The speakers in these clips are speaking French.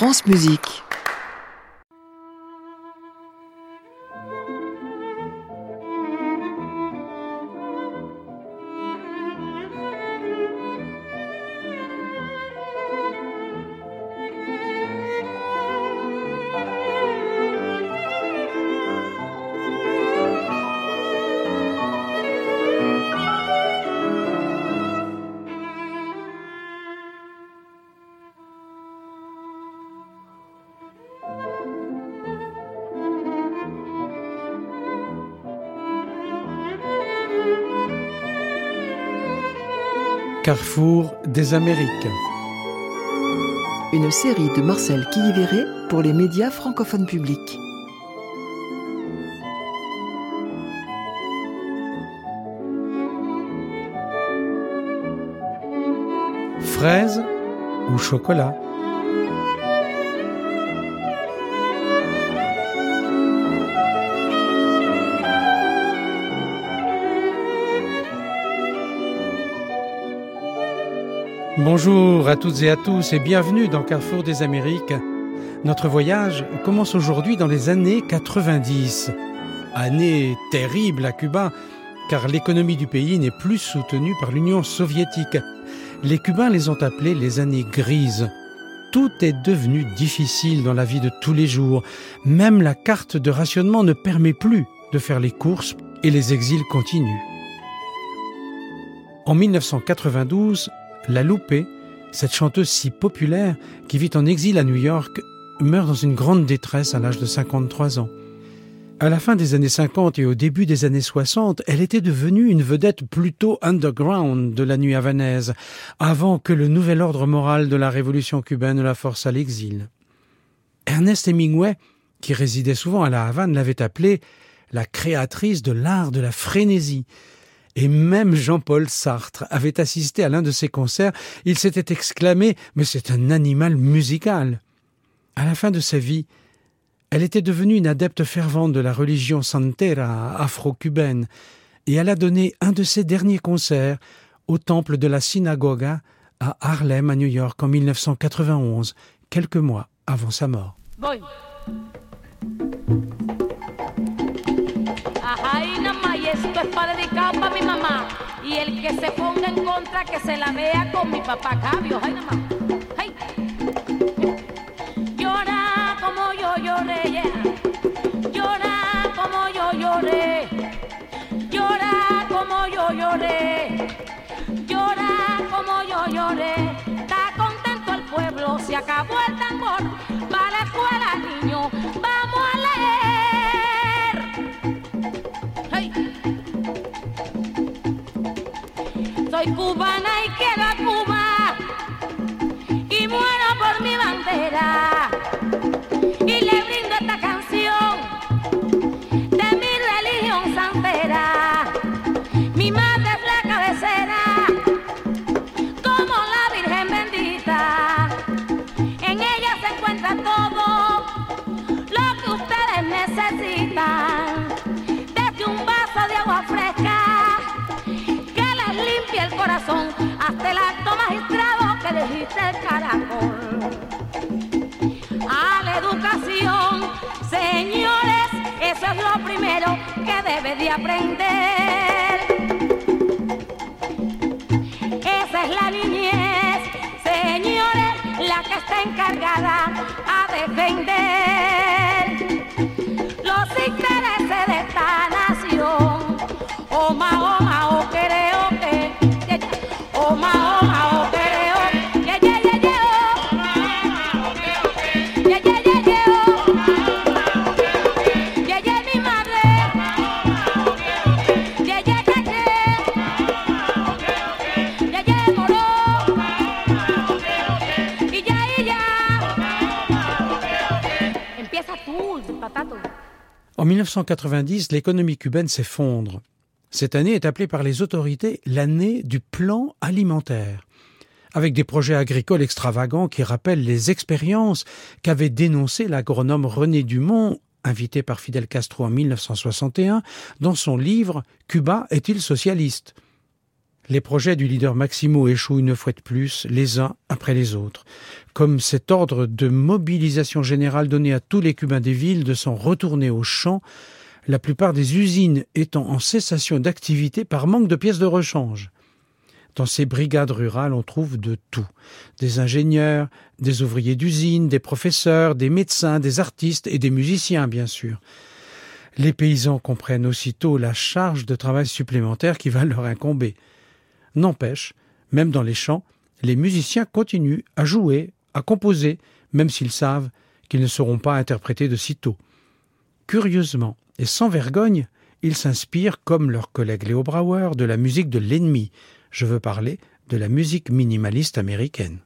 France Musique. Carrefour des Amériques. Une série de Marcel Quilliveré pour les médias francophones publics. Fraise ou chocolat? Bonjour à toutes et à tous et bienvenue dans Carrefour des Amériques. Notre voyage commence aujourd'hui dans les années 90. Année terrible à Cuba car l'économie du pays n'est plus soutenue par l'Union soviétique. Les Cubains les ont appelées les années grises. Tout est devenu difficile dans la vie de tous les jours. Même la carte de rationnement ne permet plus de faire les courses et les exils continuent. En 1992, la Loupé, cette chanteuse si populaire qui vit en exil à New York, meurt dans une grande détresse à l'âge de 53 ans. À la fin des années 50 et au début des années 60, elle était devenue une vedette plutôt underground de la nuit havanaise, avant que le nouvel ordre moral de la révolution cubaine la force à l'exil. Ernest Hemingway, qui résidait souvent à la Havane, l'avait appelée la créatrice de l'art de la frénésie, et même Jean-Paul Sartre avait assisté à l'un de ses concerts. Il s'était exclamé Mais c'est un animal musical. À la fin de sa vie, elle était devenue une adepte fervente de la religion santera afro-cubaine et elle a donné un de ses derniers concerts au temple de la synagoga à Harlem, à New York, en 1991, quelques mois avant sa mort. Que se ponga en contra, que se la vea con mi papá Cabio. Ay, nada Ay. Llora como yo lloré. Llora como yo lloré. Llora como yo lloré. Llora como yo lloré. Está contento el pueblo, se acabó el tambor. Soy cubana y quiero a Cuba. Y muero por mi bandera hasta el acto magistrado que dijiste el caracol. A la educación, señores, eso es lo primero que debe de aprender. Esa es la niñez, señores, la que está encargada a defender los intereses 1990, l'économie cubaine s'effondre. Cette année est appelée par les autorités l'année du plan alimentaire, avec des projets agricoles extravagants qui rappellent les expériences qu'avait dénoncées l'agronome René Dumont, invité par Fidel Castro en 1961, dans son livre Cuba est-il socialiste? Les projets du leader Maximo échouent une fois de plus, les uns après les autres, comme cet ordre de mobilisation générale donné à tous les Cubains des villes de s'en retourner aux champs, la plupart des usines étant en cessation d'activité par manque de pièces de rechange. Dans ces brigades rurales, on trouve de tout. Des ingénieurs, des ouvriers d'usine, des professeurs, des médecins, des artistes et des musiciens, bien sûr. Les paysans comprennent aussitôt la charge de travail supplémentaire qui va leur incomber. N'empêche, même dans les champs, les musiciens continuent à jouer, à composer, même s'ils savent qu'ils ne seront pas interprétés de sitôt. Curieusement et sans vergogne, ils s'inspirent, comme leur collègue Léo Brauer, de la musique de l'ennemi. Je veux parler de la musique minimaliste américaine.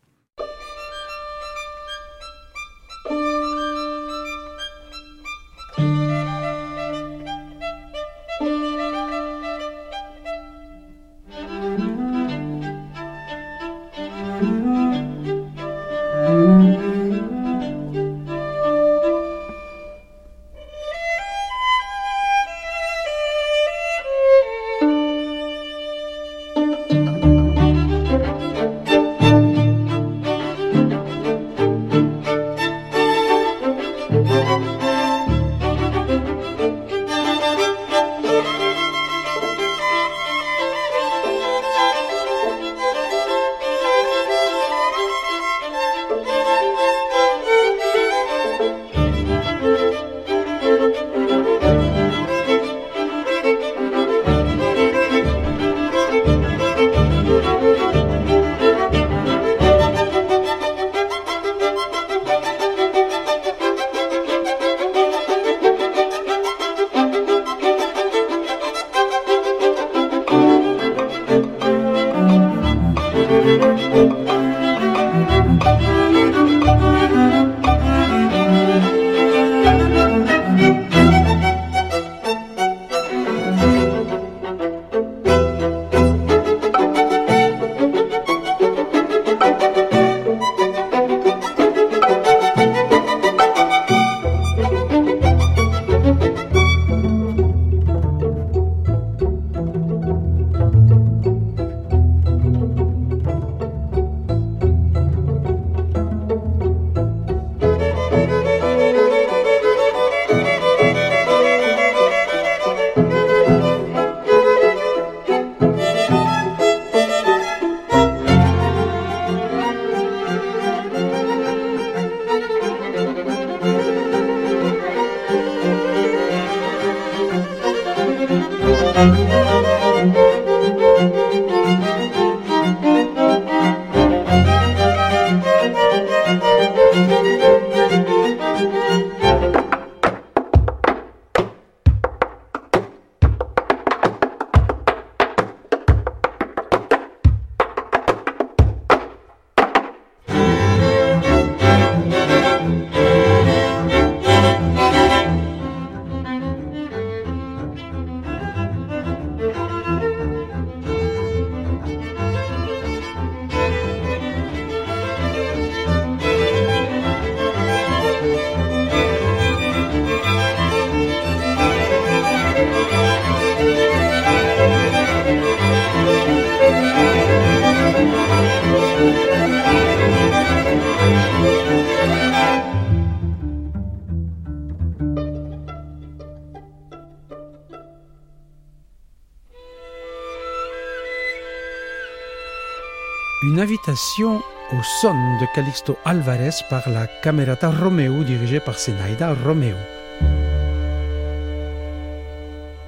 Au son de Calixto Alvarez par la Camerata Romeo dirigée par Senaida Romeo.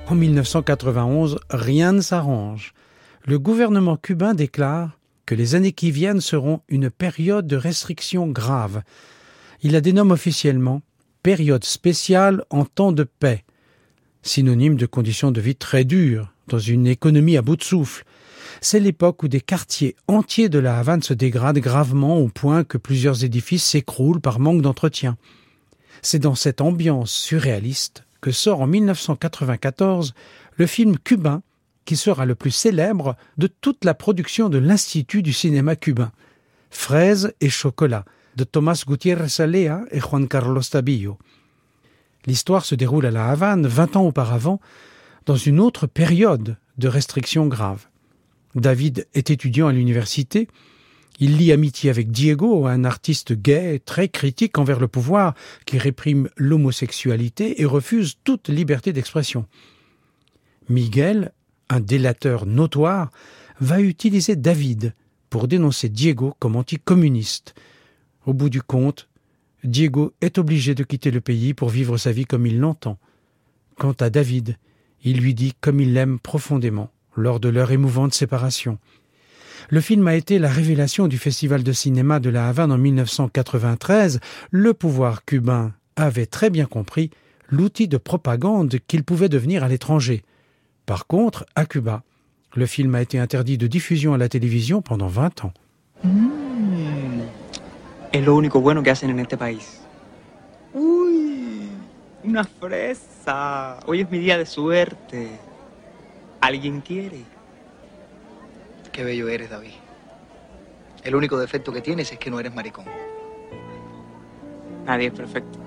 En 1991, rien ne s'arrange. Le gouvernement cubain déclare que les années qui viennent seront une période de restrictions graves. Il la dénomme officiellement période spéciale en temps de paix, synonyme de conditions de vie très dures dans une économie à bout de souffle. C'est l'époque où des quartiers entiers de la Havane se dégradent gravement au point que plusieurs édifices s'écroulent par manque d'entretien. C'est dans cette ambiance surréaliste que sort en 1994 le film cubain qui sera le plus célèbre de toute la production de l'Institut du cinéma cubain, Fraises et chocolat, de Thomas Gutiérrez Alea et Juan Carlos Tabillo. L'histoire se déroule à La Havane vingt ans auparavant, dans une autre période de restrictions graves. David est étudiant à l'université. Il lie amitié avec Diego, un artiste gay très critique envers le pouvoir qui réprime l'homosexualité et refuse toute liberté d'expression. Miguel, un délateur notoire, va utiliser David pour dénoncer Diego comme anticommuniste. Au bout du compte, Diego est obligé de quitter le pays pour vivre sa vie comme il l'entend. Quant à David, il lui dit comme il l'aime profondément lors de leur émouvante séparation. Le film a été la révélation du Festival de cinéma de la Havane en 1993. Le pouvoir cubain avait très bien compris l'outil de propagande qu'il pouvait devenir à l'étranger. Par contre, à Cuba, le film a été interdit de diffusion à la télévision pendant 20 ans. Mm. Es lo único bueno que hacen en este país. Hoy de suerte. ¿Alguien quiere? Qué bello eres, David. El único defecto que tienes es que no eres maricón. Nadie es perfecto.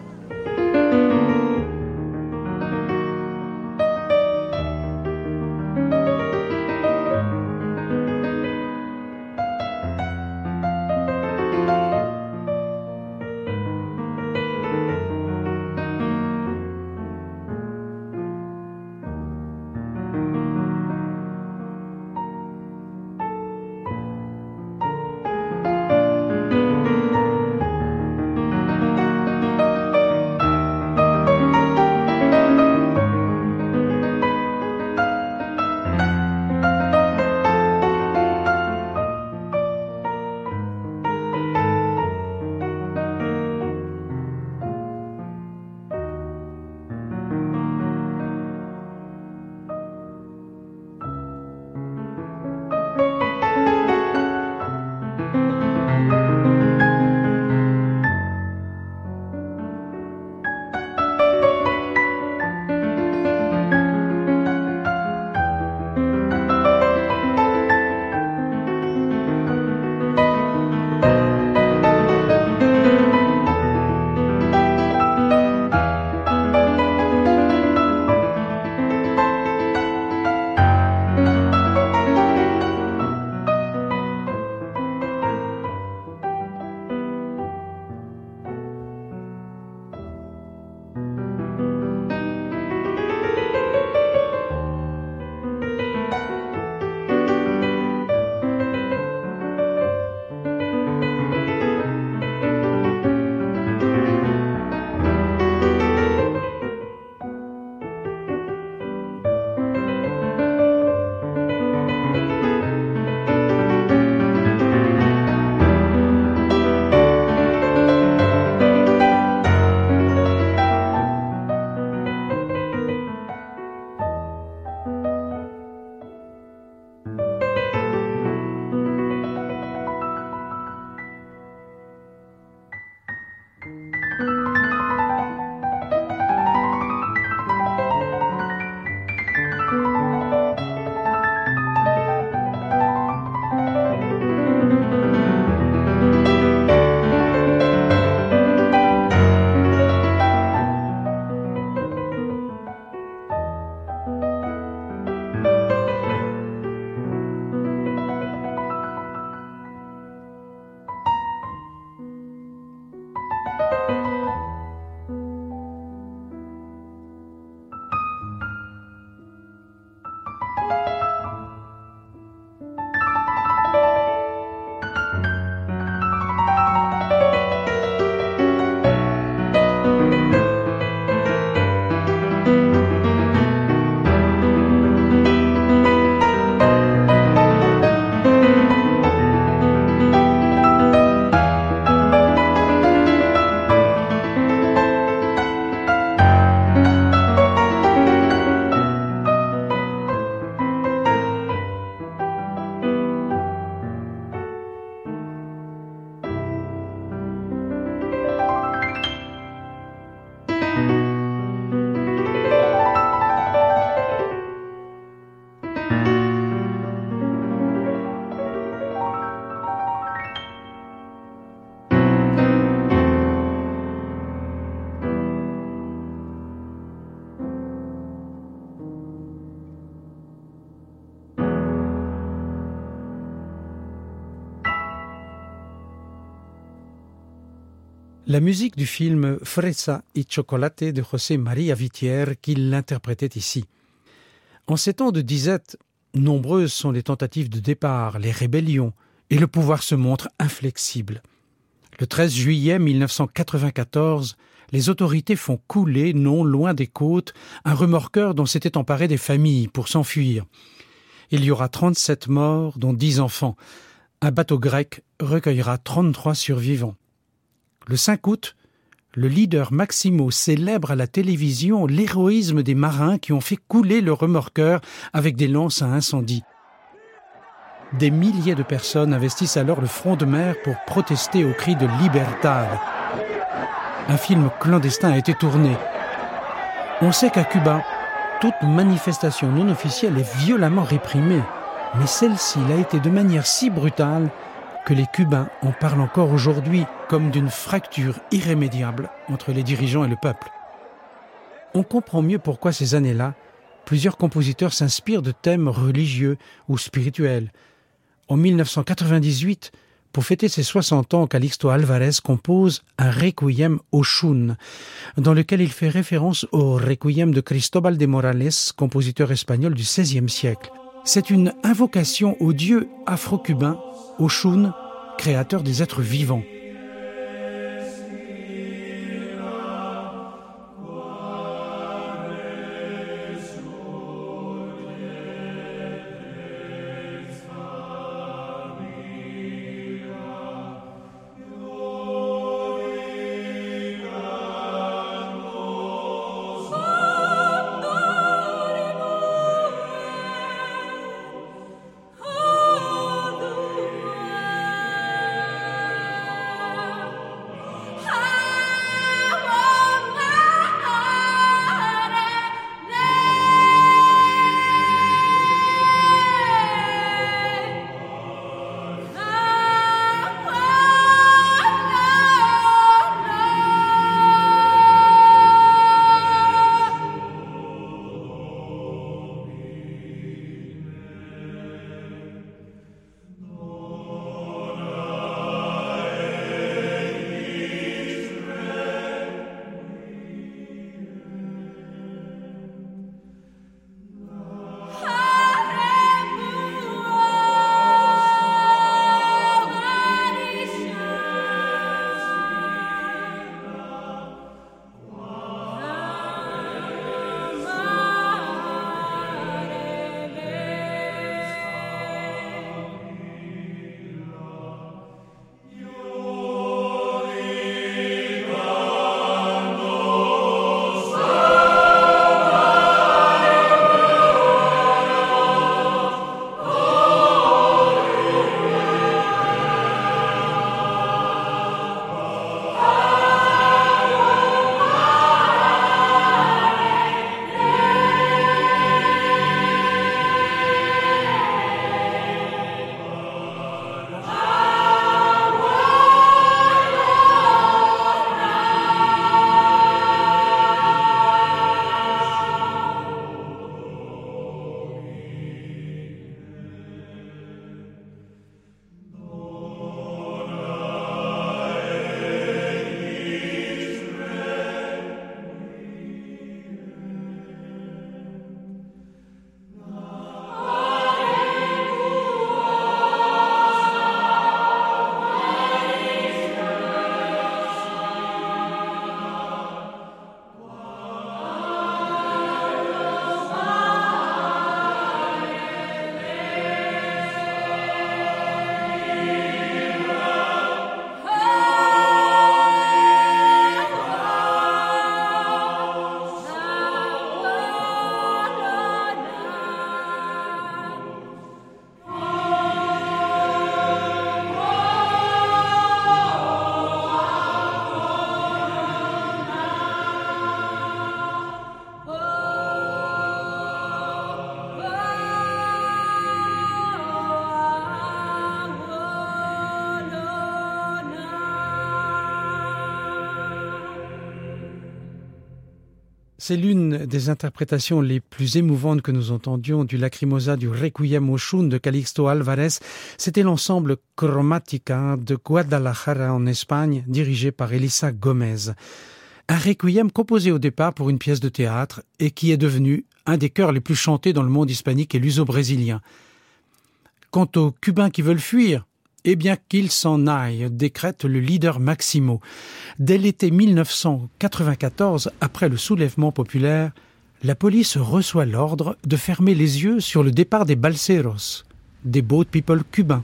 La musique du film Fresa y Chocolate de José María Vitier qui l'interprétait ici. En ces temps de disette, nombreuses sont les tentatives de départ, les rébellions, et le pouvoir se montre inflexible. Le 13 juillet 1994, les autorités font couler, non loin des côtes, un remorqueur dont s'étaient emparées des familles pour s'enfuir. Il y aura 37 morts, dont 10 enfants. Un bateau grec recueillera 33 survivants. Le 5 août, le leader Maximo célèbre à la télévision l'héroïsme des marins qui ont fait couler le remorqueur avec des lances à incendie. Des milliers de personnes investissent alors le front de mer pour protester au cri de Libertad. Un film clandestin a été tourné. On sait qu'à Cuba, toute manifestation non officielle est violemment réprimée, mais celle-ci l'a été de manière si brutale que les Cubains en parlent encore aujourd'hui comme d'une fracture irrémédiable entre les dirigeants et le peuple. On comprend mieux pourquoi ces années-là, plusieurs compositeurs s'inspirent de thèmes religieux ou spirituels. En 1998, pour fêter ses 60 ans, Calixto Alvarez compose un requiem Oshun, dans lequel il fait référence au requiem de Cristobal de Morales, compositeur espagnol du XVIe siècle. C'est une invocation au dieu afro-cubain Oshun, créateur des êtres vivants. C'est l'une des interprétations les plus émouvantes que nous entendions du Lacrimosa du Requiem Oshun de Calixto Alvarez. C'était l'ensemble Chromatica de Guadalajara en Espagne, dirigé par Elisa Gomez. Un requiem composé au départ pour une pièce de théâtre et qui est devenu un des chœurs les plus chantés dans le monde hispanique et luso-brésilien. Quant aux Cubains qui veulent fuir, eh bien qu'il s'en aille, décrète le leader Maximo. Dès l'été 1994, après le soulèvement populaire, la police reçoit l'ordre de fermer les yeux sur le départ des balseros, des boat people cubains.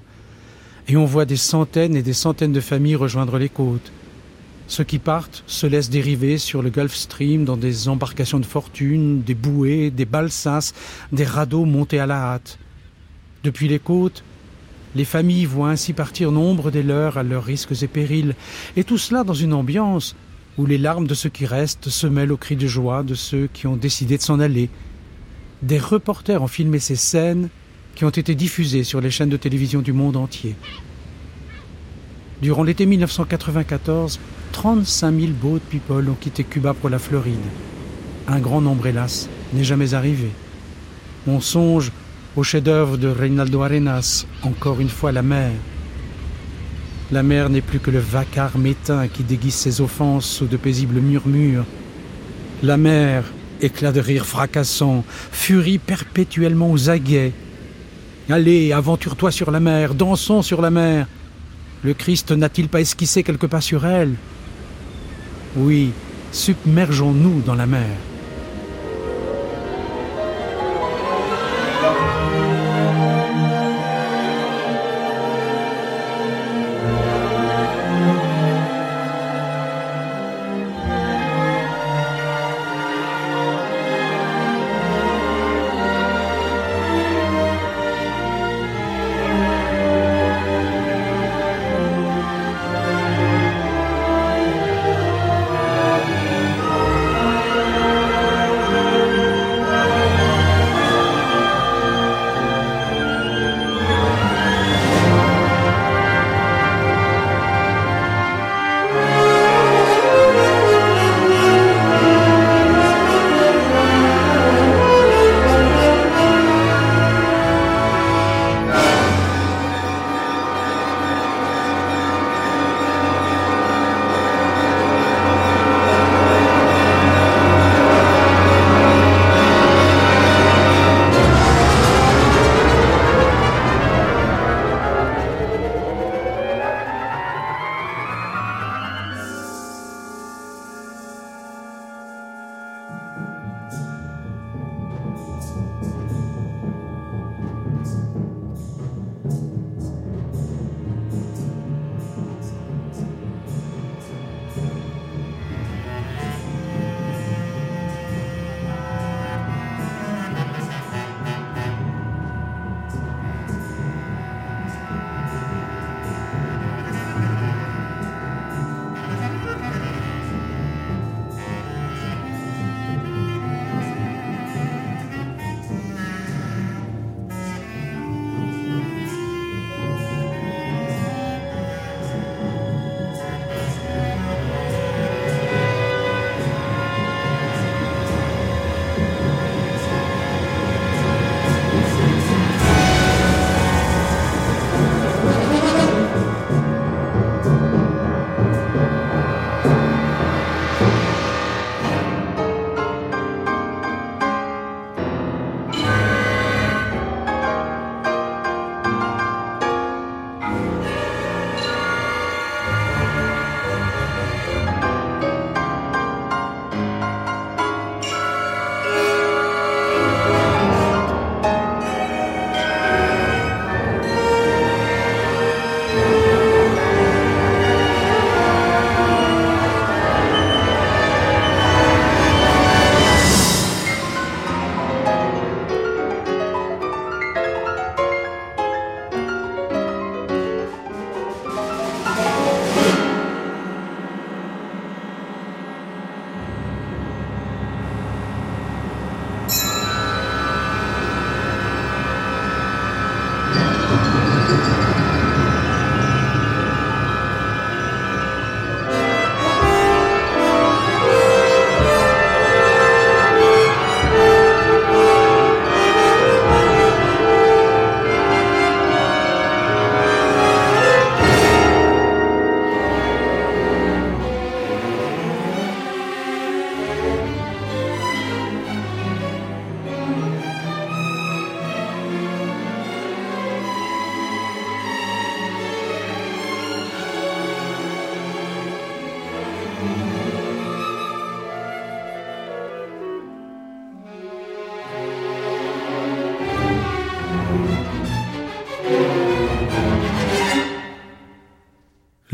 Et on voit des centaines et des centaines de familles rejoindre les côtes. Ceux qui partent se laissent dériver sur le Gulf Stream dans des embarcations de fortune, des bouées, des balsas, des radeaux montés à la hâte. Depuis les côtes, les familles voient ainsi partir nombre des leurs à leurs risques et périls, et tout cela dans une ambiance où les larmes de ceux qui restent se mêlent aux cris de joie de ceux qui ont décidé de s'en aller. Des reporters ont filmé ces scènes qui ont été diffusées sur les chaînes de télévision du monde entier. Durant l'été 1994, 35 000 boat people ont quitté Cuba pour la Floride. Un grand nombre, hélas, n'est jamais arrivé. On songe au chef-d'œuvre de Reinaldo Arenas, encore une fois la mer. La mer n'est plus que le vacarme métain qui déguise ses offenses sous de paisibles murmures. La mer, éclat de rire fracassant, furie perpétuellement aux aguets. Allez, aventure-toi sur la mer, dansons sur la mer. Le Christ n'a-t-il pas esquissé quelque pas sur elle? Oui, submergeons-nous dans la mer.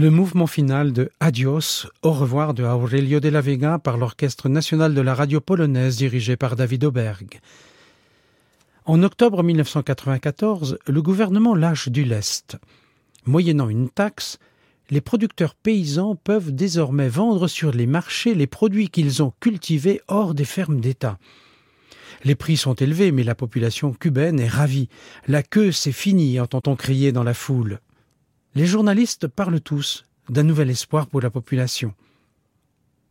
Le mouvement final de Adios, au revoir de Aurelio de la Vega par l'Orchestre national de la radio polonaise dirigé par David Oberg. En octobre 1994, le gouvernement lâche du lest. Moyennant une taxe, les producteurs paysans peuvent désormais vendre sur les marchés les produits qu'ils ont cultivés hors des fermes d'État. Les prix sont élevés, mais la population cubaine est ravie. La queue, c'est fini, entend-on crier dans la foule. Les journalistes parlent tous d'un nouvel espoir pour la population.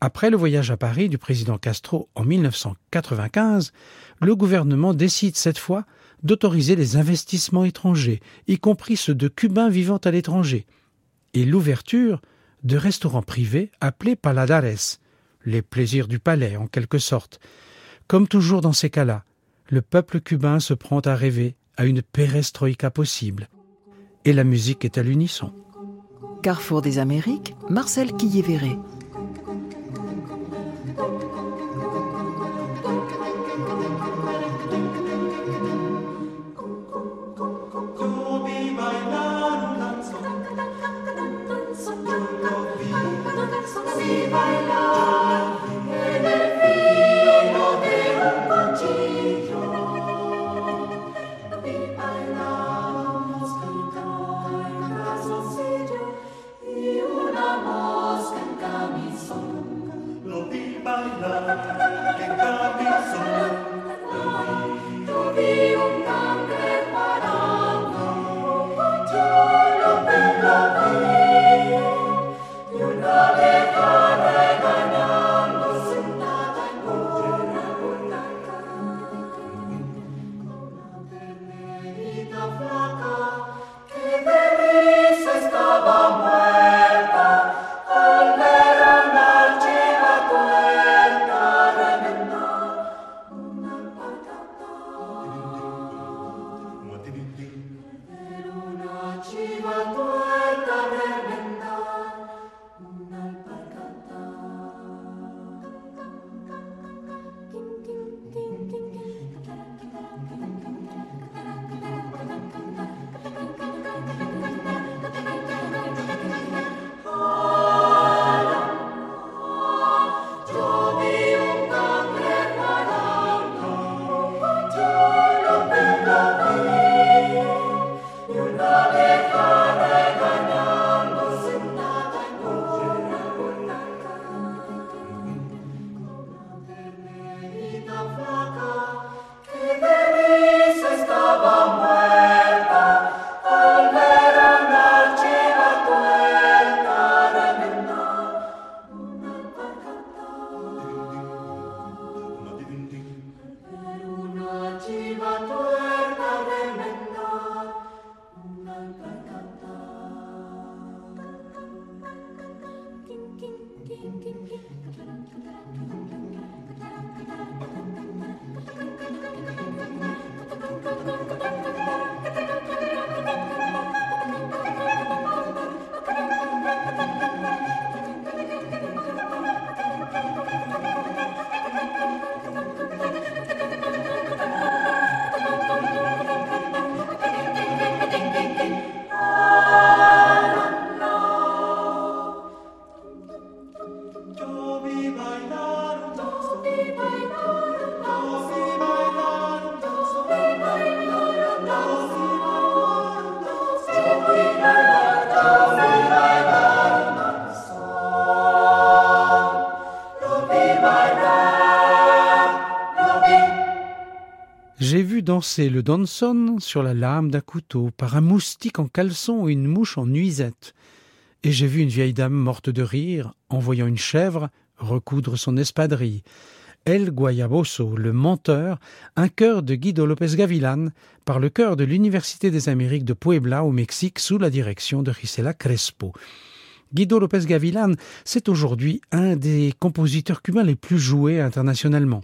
Après le voyage à Paris du président Castro en 1995, le gouvernement décide cette fois d'autoriser les investissements étrangers, y compris ceux de Cubains vivant à l'étranger, et l'ouverture de restaurants privés appelés paladares, les plaisirs du palais en quelque sorte. Comme toujours dans ces cas-là, le peuple cubain se prend à rêver à une perestroïka possible. Et la musique est à l'unisson. Carrefour des Amériques, Marcel Quillévéré. Le danson sur la lame d'un couteau par un moustique en caleçon et une mouche en nuisette. Et j'ai vu une vieille dame morte de rire en voyant une chèvre recoudre son espadrille. El Guayaboso, le menteur, un chœur de Guido López Gavilán par le chœur de l'Université des Amériques de Puebla au Mexique sous la direction de Gisela Crespo. Guido López Gavilán, c'est aujourd'hui un des compositeurs cubains les plus joués internationalement.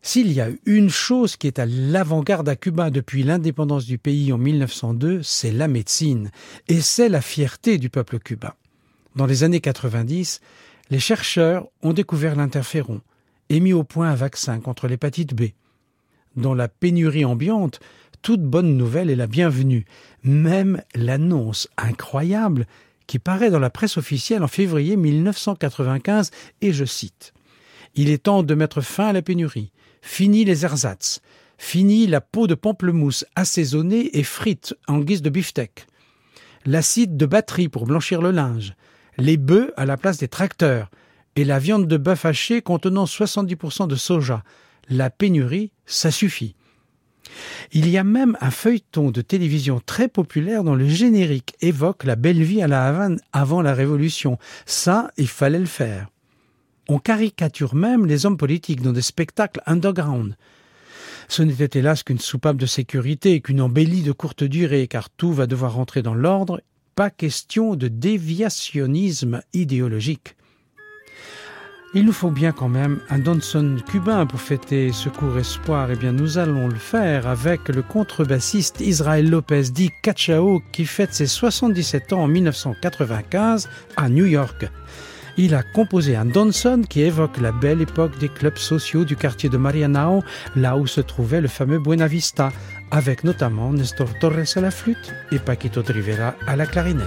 S'il y a une chose qui est à l'avant-garde à Cuba depuis l'indépendance du pays en 1902, c'est la médecine, et c'est la fierté du peuple cubain. Dans les années 90, les chercheurs ont découvert l'interféron et mis au point un vaccin contre l'hépatite B. Dans la pénurie ambiante, toute bonne nouvelle est la bienvenue, même l'annonce incroyable qui paraît dans la presse officielle en février 1995 et je cite Il est temps de mettre fin à la pénurie. Fini les ersatz. Fini la peau de pamplemousse assaisonnée et frite en guise de beefsteak. L'acide de batterie pour blanchir le linge. Les bœufs à la place des tracteurs. Et la viande de bœuf haché contenant 70% de soja. La pénurie, ça suffit. Il y a même un feuilleton de télévision très populaire dont le générique évoque la belle vie à la Havane avant la Révolution. Ça, il fallait le faire. On caricature même les hommes politiques dans des spectacles underground. Ce n'était hélas qu'une soupape de sécurité, qu'une embellie de courte durée, car tout va devoir rentrer dans l'ordre, pas question de déviationnisme idéologique. Il nous faut bien quand même un Donson cubain pour fêter ce court espoir. Eh bien, nous allons le faire avec le contrebassiste Israël Lopez dit Cachao qui fête ses 77 ans en 1995 à New York. Il a composé un Donson qui évoque la belle époque des clubs sociaux du quartier de Marianao, là où se trouvait le fameux Buena Vista, avec notamment Nestor Torres à la flûte et Paquito de Rivera à la clarinette.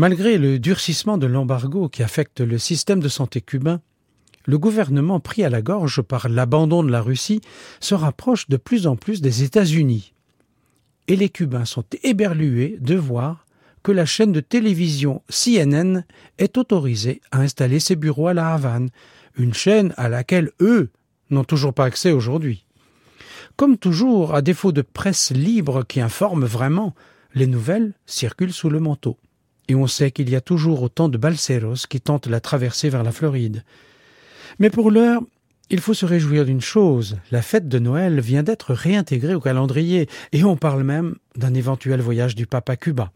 Malgré le durcissement de l'embargo qui affecte le système de santé cubain, le gouvernement pris à la gorge par l'abandon de la Russie se rapproche de plus en plus des États-Unis. Et les Cubains sont éberlués de voir que la chaîne de télévision CNN est autorisée à installer ses bureaux à la Havane, une chaîne à laquelle eux n'ont toujours pas accès aujourd'hui. Comme toujours, à défaut de presse libre qui informe vraiment, les nouvelles circulent sous le manteau et on sait qu'il y a toujours autant de balseros qui tentent la traversée vers la Floride. Mais pour l'heure, il faut se réjouir d'une chose, la fête de Noël vient d'être réintégrée au calendrier, et on parle même d'un éventuel voyage du pape à Cuba.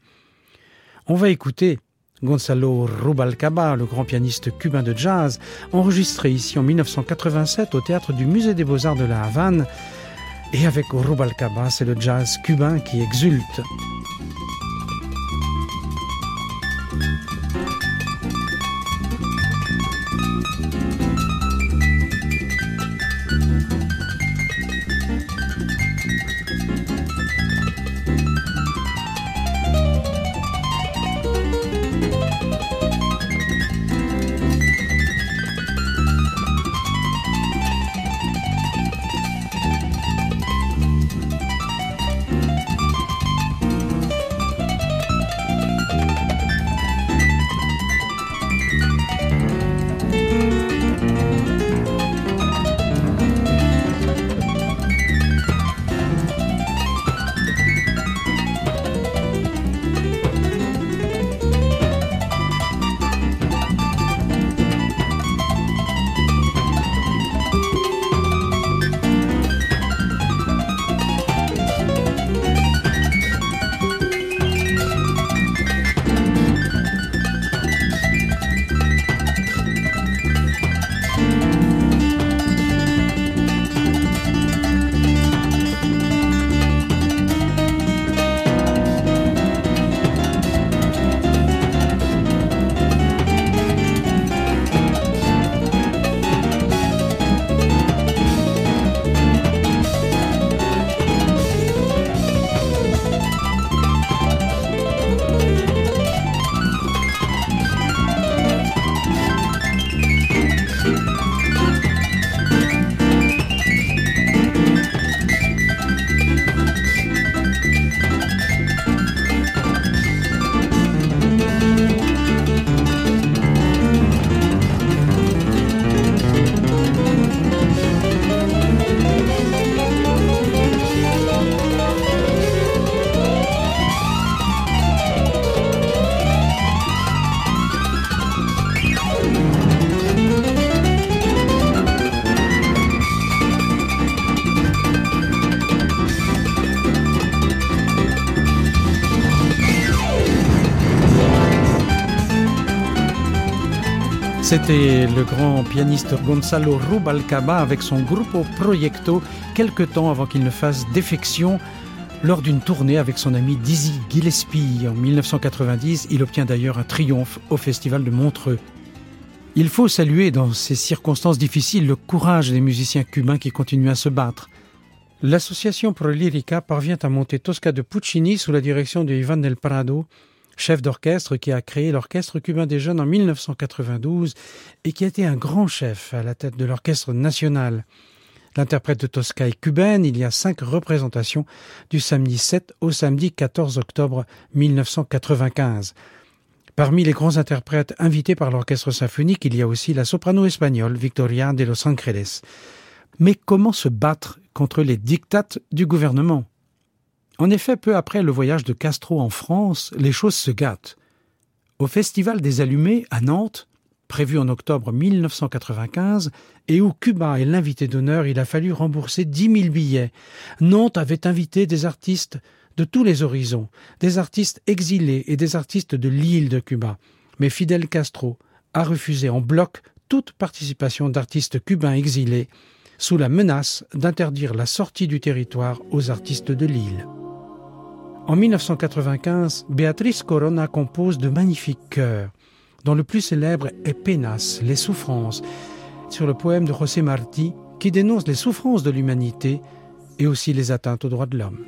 On va écouter Gonzalo Rubalcaba, le grand pianiste cubain de jazz, enregistré ici en 1987 au théâtre du Musée des Beaux-Arts de la Havane. Et avec Rubalcaba, c'est le jazz cubain qui exulte. C'était le grand pianiste Gonzalo Rubalcaba avec son Grupo Proyecto quelque temps avant qu'il ne fasse défection lors d'une tournée avec son ami Dizzy Gillespie. En 1990, il obtient d'ailleurs un triomphe au Festival de Montreux. Il faut saluer dans ces circonstances difficiles le courage des musiciens cubains qui continuent à se battre. L'association Prolirica parvient à monter Tosca de Puccini sous la direction de Ivan del Prado, chef d'orchestre qui a créé l'Orchestre cubain des jeunes en 1992 et qui a été un grand chef à la tête de l'Orchestre national. L'interprète de Tosca est cubaine, il y a cinq représentations du samedi 7 au samedi 14 octobre 1995. Parmi les grands interprètes invités par l'orchestre symphonique, il y a aussi la soprano espagnole Victoria de Los Angeles. Mais comment se battre contre les dictates du gouvernement? En effet, peu après le voyage de Castro en France, les choses se gâtent. Au Festival des Allumés à Nantes, prévu en octobre 1995, et où Cuba est l'invité d'honneur, il a fallu rembourser dix mille billets. Nantes avait invité des artistes de tous les horizons, des artistes exilés et des artistes de l'île de Cuba. Mais Fidel Castro a refusé en bloc toute participation d'artistes cubains exilés, sous la menace d'interdire la sortie du territoire aux artistes de l'île. En 1995, Béatrice Corona compose de magnifiques chœurs, dont le plus célèbre est Penas, les souffrances, sur le poème de José Martí qui dénonce les souffrances de l'humanité et aussi les atteintes aux droits de l'homme.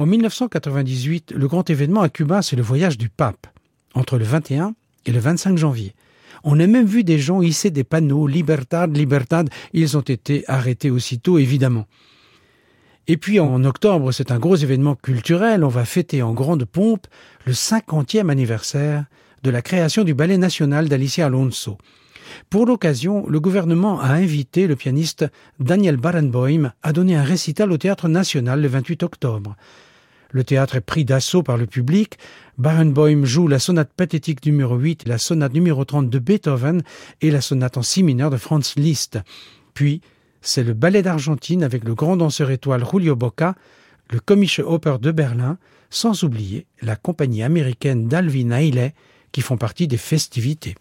En 1998, le grand événement à Cuba, c'est le voyage du pape, entre le 21 et le 25 janvier. On a même vu des gens hisser des panneaux Libertad, Libertad. Ils ont été arrêtés aussitôt, évidemment. Et puis en octobre, c'est un gros événement culturel. On va fêter en grande pompe le 50e anniversaire de la création du ballet national d'Alicia Alonso. Pour l'occasion, le gouvernement a invité le pianiste Daniel Barenboim à donner un récital au Théâtre national le 28 octobre. Le théâtre est pris d'assaut par le public. Barenboim joue la sonate pathétique numéro 8, la sonate numéro 30 de Beethoven et la sonate en si mineur de Franz Liszt. Puis, c'est le ballet d'Argentine avec le grand danseur étoile Julio Boca, le Komische Oper de Berlin, sans oublier la compagnie américaine d'Alvin Ailey qui font partie des festivités.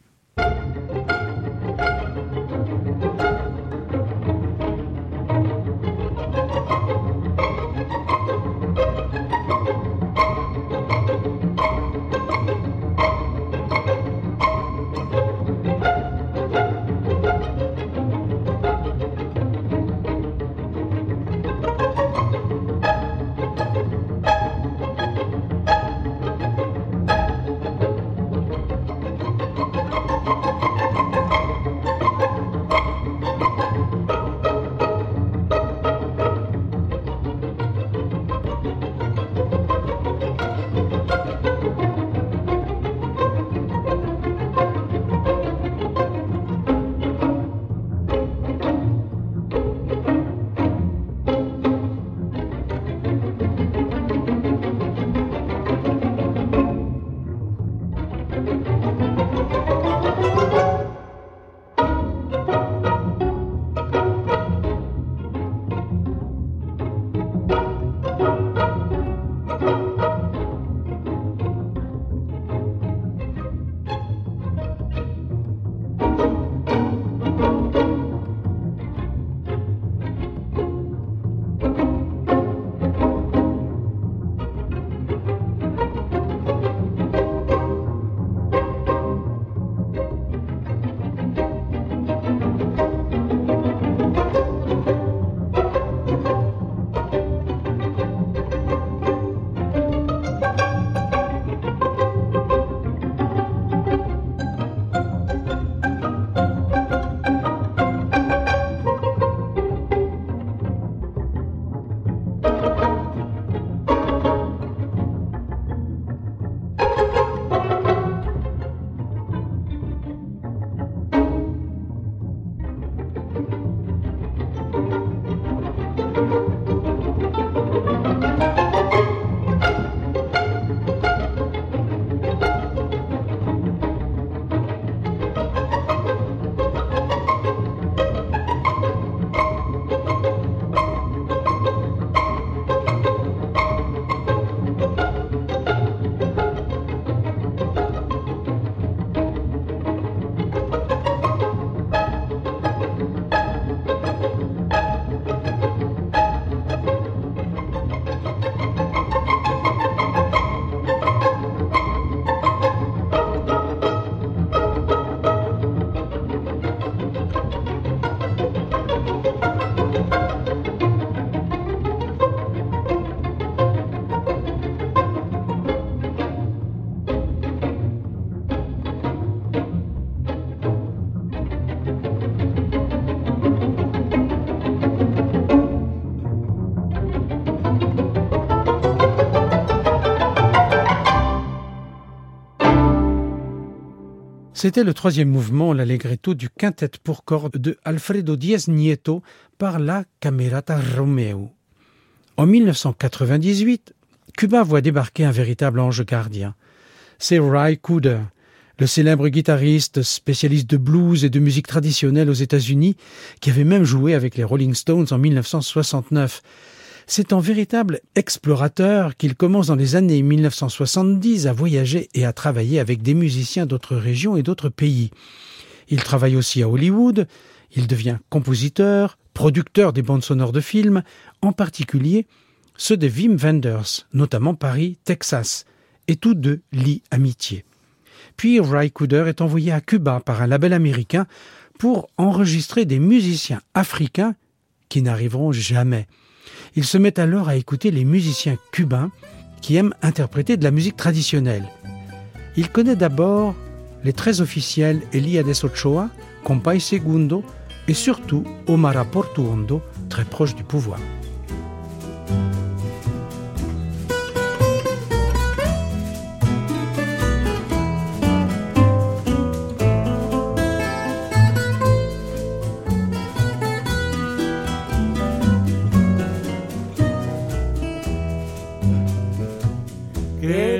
C'était le troisième mouvement, l'allegretto du quintet pour cordes de Alfredo Diaz Nieto par la Camerata Romeo. En 1998, Cuba voit débarquer un véritable ange gardien. C'est Ry Cooder, le célèbre guitariste spécialiste de blues et de musique traditionnelle aux États-Unis, qui avait même joué avec les Rolling Stones en 1969. C'est en véritable explorateur qu'il commence dans les années 1970 à voyager et à travailler avec des musiciens d'autres régions et d'autres pays. Il travaille aussi à Hollywood, il devient compositeur, producteur des bandes sonores de films, en particulier ceux de Wim Wenders, notamment Paris, Texas, et tous deux lient amitié. Puis Ry Cooder est envoyé à Cuba par un label américain pour enregistrer des musiciens africains qui n'arriveront jamais. Il se met alors à écouter les musiciens cubains qui aiment interpréter de la musique traditionnelle. Il connaît d'abord les très officiels Eliades Ochoa, Compay Segundo et surtout Omar Portuondo, très proche du pouvoir.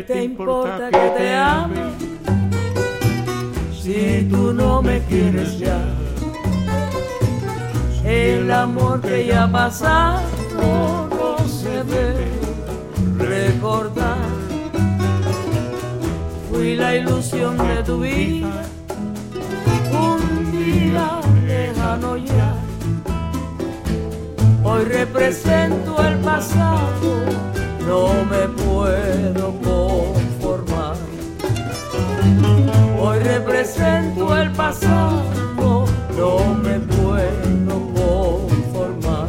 Te importa que te ame si tú no me quieres ya? El amor que ya ha pasado no se debe recordar. Fui la ilusión de tu vida, un día lejano ya. Hoy represento el pasado, no me puedo conformar. Hoy represento el pasado, no me puedo conformar.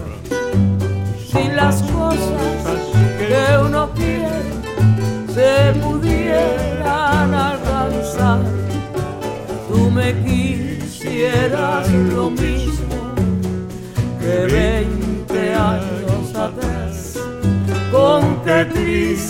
Si las cosas que uno quiere se pudieran alcanzar, tú me quisieras lo mismo que 20 años atrás. Con qué tristeza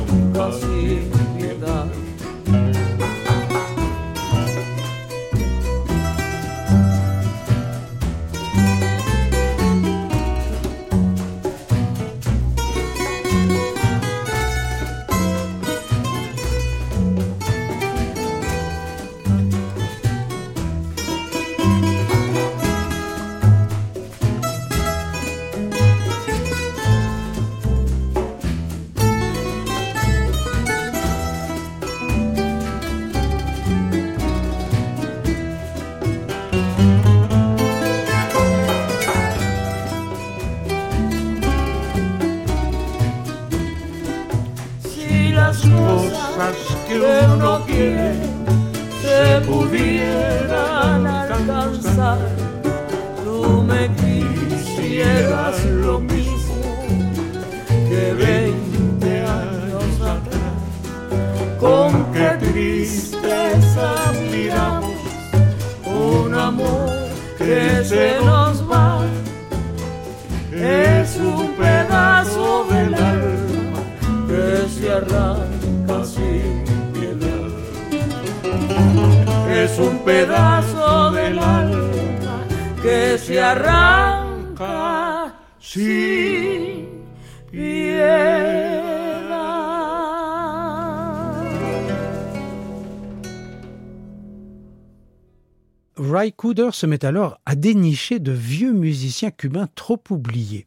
Ry Cooder se met alors à dénicher de vieux musiciens cubains trop oubliés.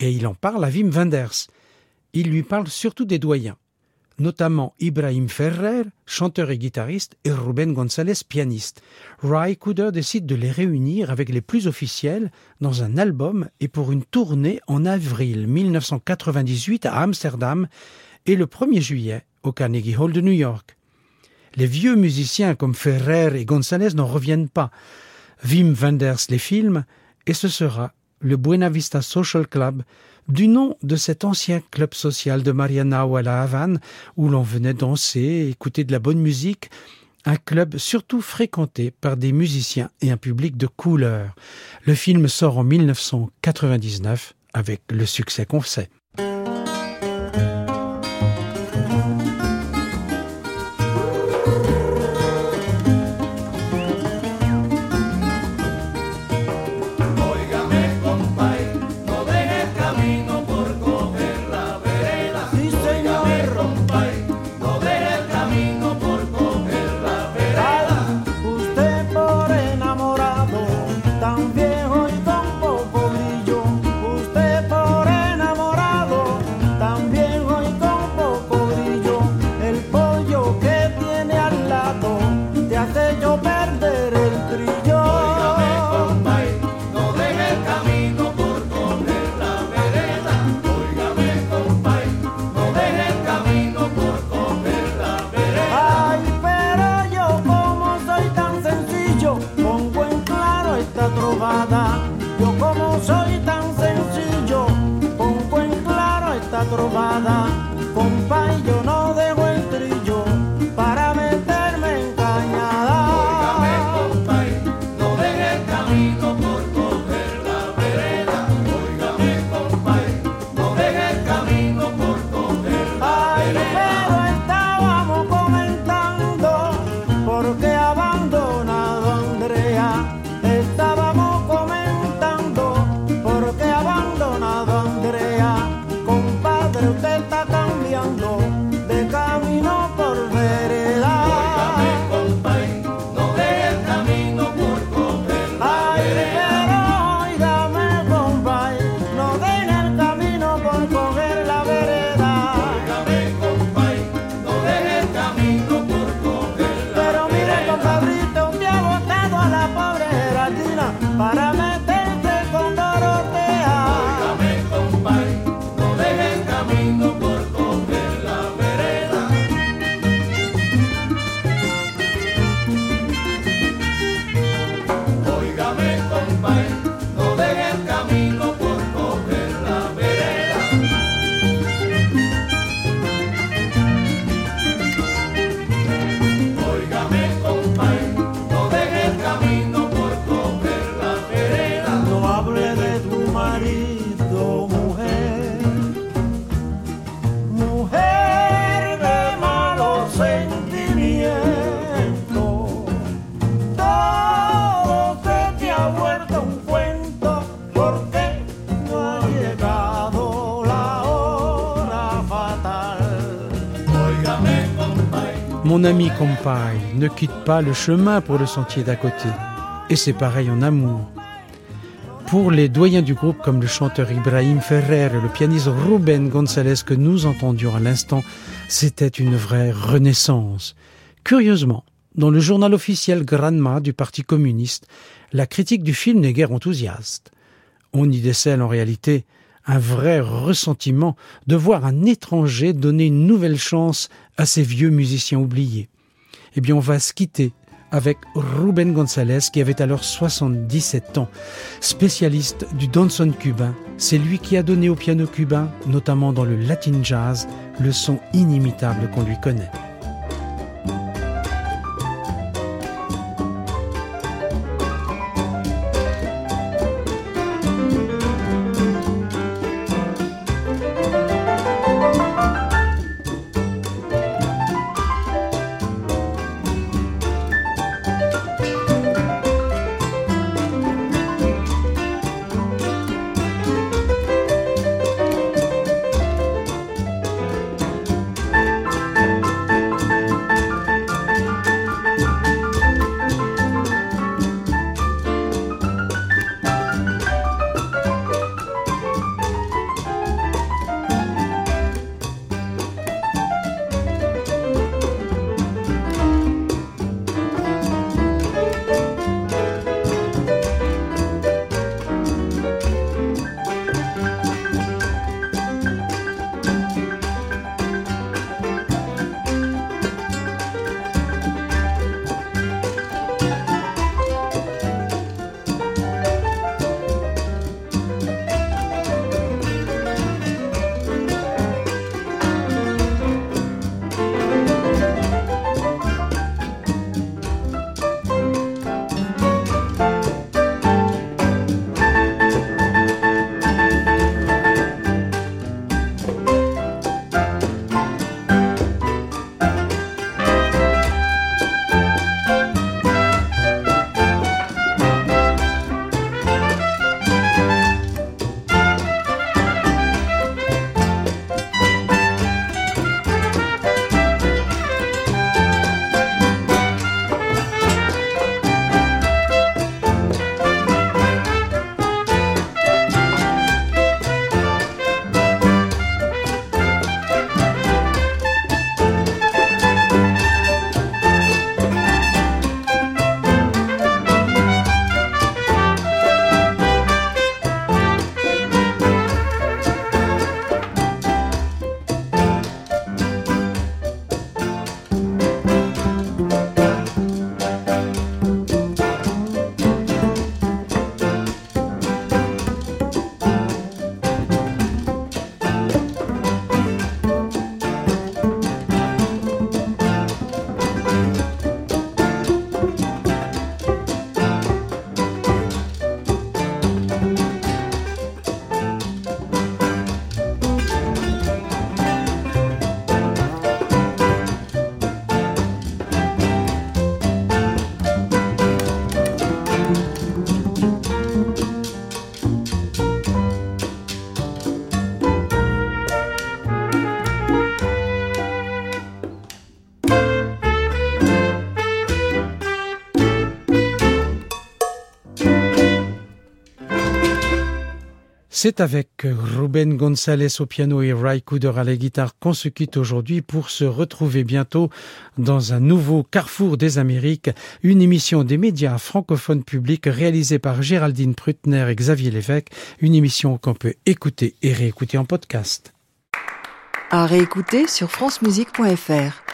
Et il en parle à Wim Wenders. Il lui parle surtout des doyens, notamment Ibrahim Ferrer, chanteur et guitariste, et Ruben González, pianiste. Ry Cooder décide de les réunir avec les plus officiels dans un album et pour une tournée en avril 1998 à Amsterdam et le 1er juillet au Carnegie Hall de New York. Les vieux musiciens comme Ferrer et González n'en reviennent pas. Wim Wenders les filme et ce sera le Buena Vista Social Club, du nom de cet ancien club social de Marianao à la Havane, où l'on venait danser, écouter de la bonne musique, un club surtout fréquenté par des musiciens et un public de couleur. Le film sort en 1999 avec le succès qu'on sait. Mon ami compagne, ne quitte pas le chemin pour le sentier d'à côté. Et c'est pareil en amour. Pour les doyens du groupe comme le chanteur Ibrahim Ferrer et le pianiste Ruben González que nous entendions à l'instant, c'était une vraie renaissance. Curieusement, dans le journal officiel Granma du Parti communiste, la critique du film n'est guère enthousiaste. On y décèle en réalité un vrai ressentiment de voir un étranger donner une nouvelle chance à ces vieux musiciens oubliés. Eh bien, on va se quitter avec Ruben González qui avait alors 77 ans, spécialiste du danson cubain. C'est lui qui a donné au piano cubain, notamment dans le latin jazz, le son inimitable qu'on lui connaît. C'est avec Ruben González au piano et Ray Cooder à la guitare qu'on se quitte aujourd'hui pour se retrouver bientôt dans un nouveau Carrefour des Amériques, une émission des médias francophones publics réalisée par Géraldine Prutner et Xavier Lévesque, une émission qu'on peut écouter et réécouter en podcast. À réécouter sur francemusique.fr.